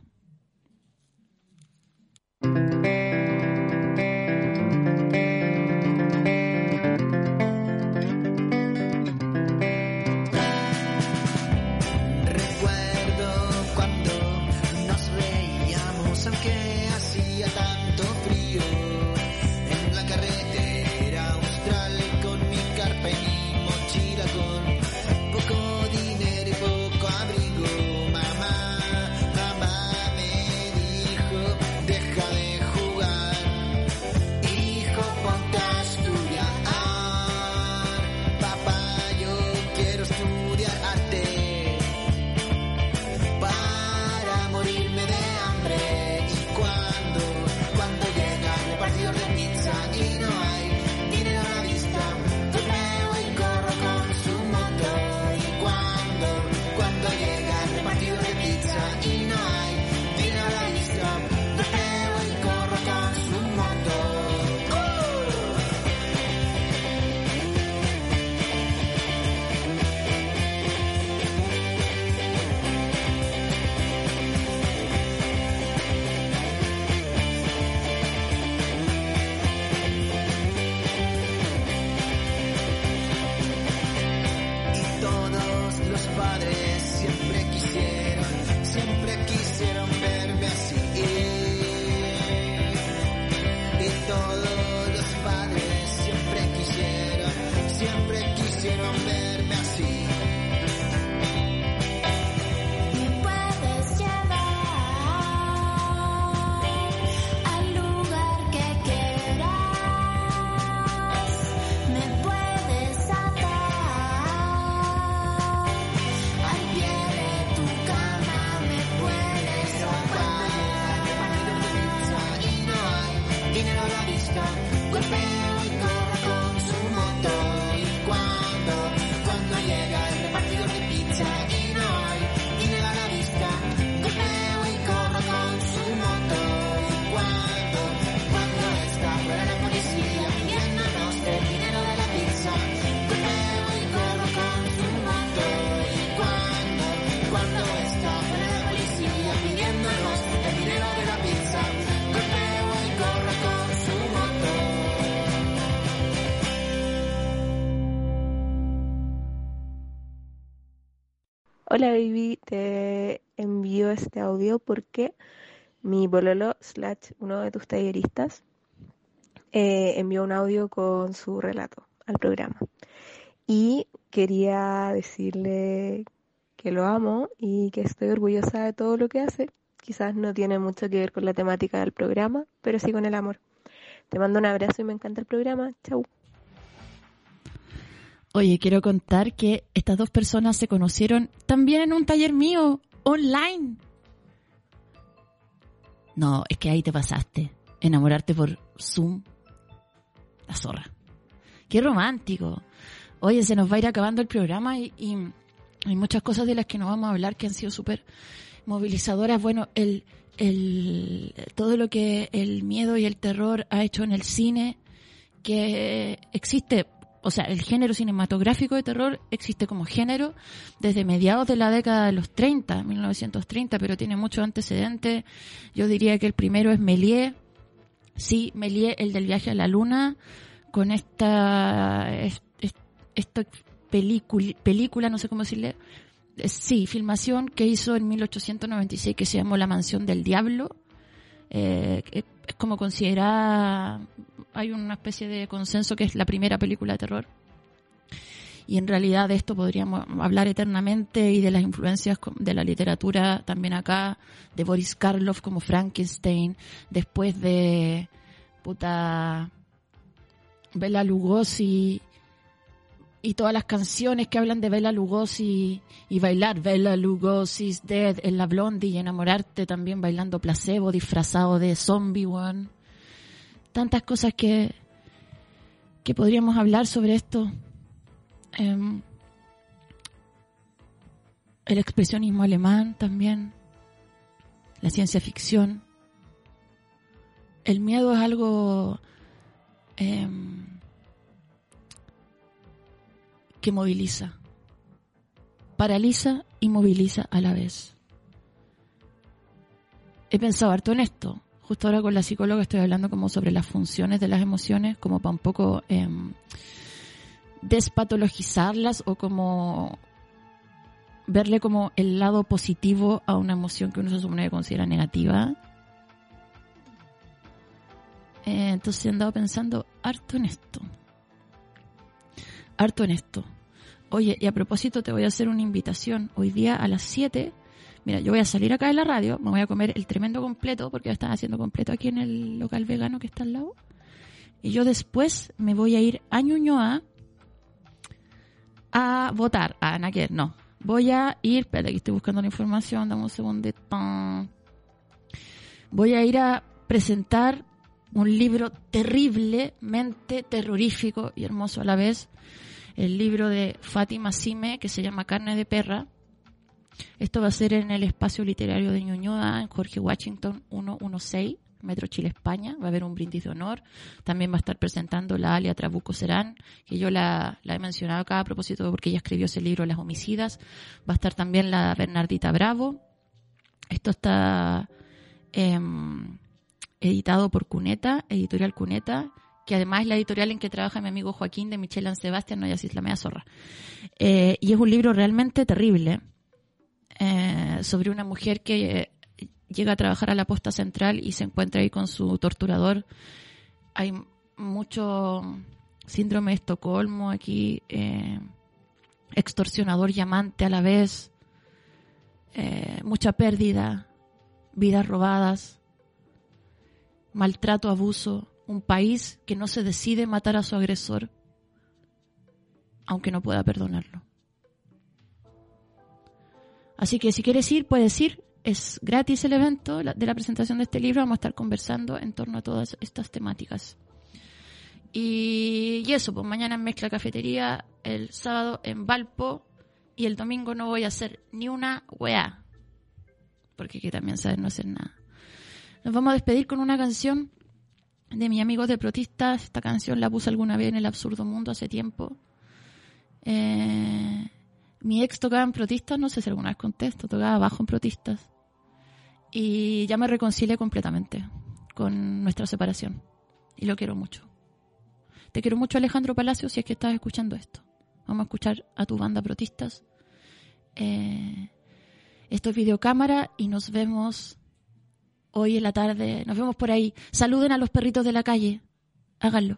O: Hola baby, te envío este audio porque mi bololo slash uno de tus talleristas eh, envió un audio con su relato al programa. Y quería decirle que lo amo y que estoy orgullosa de todo lo que hace. Quizás no tiene mucho que ver con la temática del programa, pero sí con el amor. Te mando un abrazo y me encanta el programa. Chau.
B: Oye, quiero contar que estas dos personas se conocieron también en un taller mío, online. No, es que ahí te pasaste. Enamorarte por Zoom. La zorra. Qué romántico. Oye, se nos va a ir acabando el programa y, y hay muchas cosas de las que no vamos a hablar que han sido súper movilizadoras. Bueno, el, el, todo lo que el miedo y el terror ha hecho en el cine, que existe, o sea, el género cinematográfico de terror existe como género desde mediados de la década de los 30, 1930, pero tiene muchos antecedentes. Yo diría que el primero es Méliès, sí, Méliès, el del viaje a la luna, con esta, es- es- esta película, película, no sé cómo decirle, eh, sí, filmación que hizo en 1896 que se llamó La Mansión del Diablo. Eh, es como considerada, hay una especie de consenso que es la primera película de terror. Y en realidad de esto podríamos hablar eternamente y de las influencias de la literatura también acá, de Boris Karloff como Frankenstein, después de puta Bela Lugosi y todas las canciones que hablan de Bela Lugosi y bailar Bela Lugosi's Dead en la Blondie y enamorarte también bailando placebo disfrazado de zombie one. Tantas cosas que que podríamos hablar sobre esto. Em, el expresionismo alemán también, la ciencia ficción. El miedo es algo em, que moviliza, paraliza y moviliza a la vez. He pensado harto en esto. Justo ahora con la psicóloga estoy hablando como sobre las funciones de las emociones, como para un poco em, despatologizarlas o como verle como el lado positivo a una emoción que uno se supone que considera negativa. Eh, entonces he andado pensando harto en esto. Harto en esto. Oye, y a propósito te voy a hacer una invitación. Hoy día a las 7, mira, yo voy a salir acá de la radio, me voy a comer el tremendo completo, porque ya están haciendo completo aquí en el local vegano que está al lado. Y yo después me voy a ir a Ñuñoa a votar. A Naquer, no. Voy a ir, espérate, aquí estoy buscando la información, dame un segundito. Voy a ir a presentar un libro terriblemente terrorífico y hermoso a la vez. El libro de Fátima Sime, que se llama Carne de Perra. Esto va a ser en el espacio literario de Ñuñoa, en Jorge Washington 116, Metro Chile, España. Va a haber un brindis de honor. También va a estar presentando la Alia Trabuco Serán, que yo la, he mencionado acá a propósito porque ella escribió ese libro, Las Homicidas. Va a estar también la Bernardita Bravo. Esto está em, editado por Cuneta, editorial Cuneta, que además es la editorial en que trabaja mi amigo Joaquín de Michelle and Sebastián, no ya es la media zorra. Eh, y es un libro realmente terrible eh, sobre una mujer que eh, llega a trabajar a la posta central y se encuentra ahí con su torturador. Hay mucho síndrome de Estocolmo aquí, extorsionador llamante a la vez, mucha pérdida, vidas robadas, maltrato, abuso, un país que no se decide matar a su agresor, aunque no pueda perdonarlo. Así que si quieres ir, puedes ir. Es gratis el evento de la presentación de este libro. Vamos a estar conversando en torno a todas estas temáticas. Y, eso, pues mañana en Mezcla Cafetería, el sábado en Valpo y el domingo no voy a hacer ni una weá. Porque hay que también saber no hacer nada. Nos vamos a despedir con una canción de mis amigos de protistas. Esta canción la puse alguna vez en El Absurdo Mundo hace tiempo. Eh, mi ex tocaba en protistas, no sé si alguna vez contesto, tocaba bajo en protistas. Y ya me reconcilié completamente con nuestra separación. Y lo quiero mucho. Te quiero mucho Alejandro Palacio si es que estás escuchando esto. Vamos a escuchar a tu banda protistas. Eh, esto es videocámara y nos vemos hoy en la tarde, nos vemos por ahí. Saluden a los perritos de la calle, háganlo.